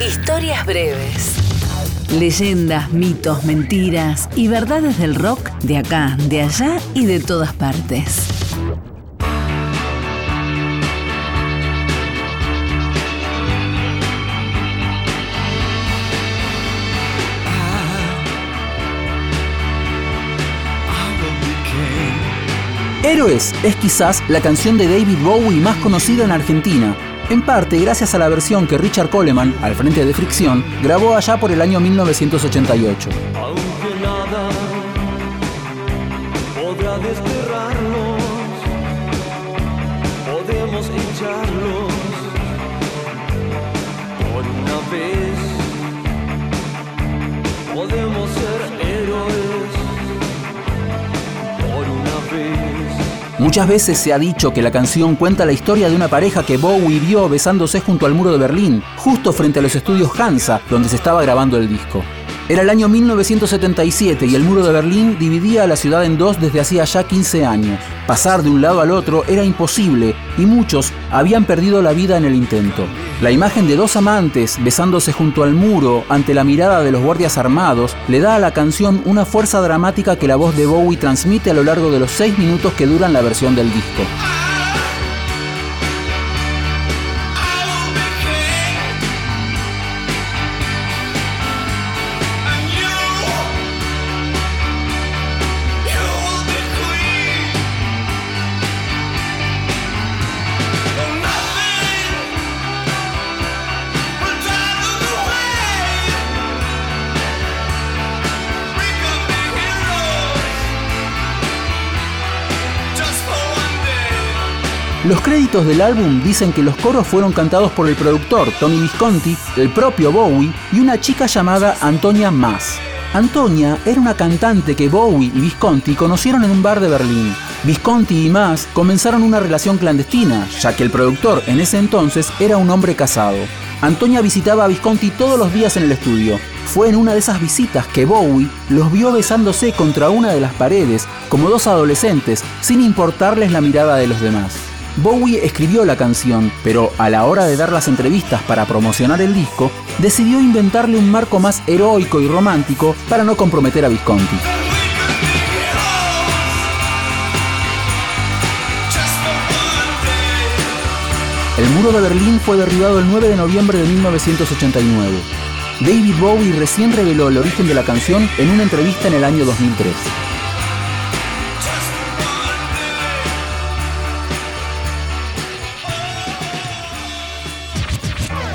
Historias breves. Leyendas, mitos, mentiras y verdades del rock de acá, de allá y de todas partes. Héroes es quizás la canción de David Bowie más conocida en Argentina, en parte gracias a la versión que Richard Coleman, al frente de Fricción, grabó allá por el año 1988. Aunque nada podrá desterrarnos, podemos echarlos Muchas veces se ha dicho que la canción cuenta la historia de una pareja que Bowie vio besándose junto al muro de Berlín, justo frente a los estudios Hansa, donde se estaba grabando el disco. Era el año 1977 y el muro de Berlín dividía a la ciudad en dos desde hacía ya 15 años. Pasar de un lado al otro era imposible y muchos habían perdido la vida en el intento. La imagen de dos amantes besándose junto al muro ante la mirada de los guardias armados le da a la canción una fuerza dramática que la voz de Bowie transmite a lo largo de los seis minutos que duran la versión del disco. Los créditos del álbum dicen que los coros fueron cantados por el productor Tommy Visconti, el propio Bowie y una chica llamada Antonia Maas. Antonia era una cantante que Bowie y Visconti conocieron en un bar de Berlín. Visconti y Maas comenzaron una relación clandestina, ya que el productor en ese entonces era un hombre casado. Antonia visitaba a Visconti todos los días en el estudio. Fue en una de esas visitas que Bowie los vio besándose contra una de las paredes, como dos adolescentes, sin importarles la mirada de los demás. Bowie escribió la canción, pero a la hora de dar las entrevistas para promocionar el disco, decidió inventarle un marco más heroico y romántico para no comprometer a Visconti. El muro de Berlín fue derribado el 9 de noviembre de 1989. David Bowie recién reveló el origen de la canción en una entrevista en el año 2003.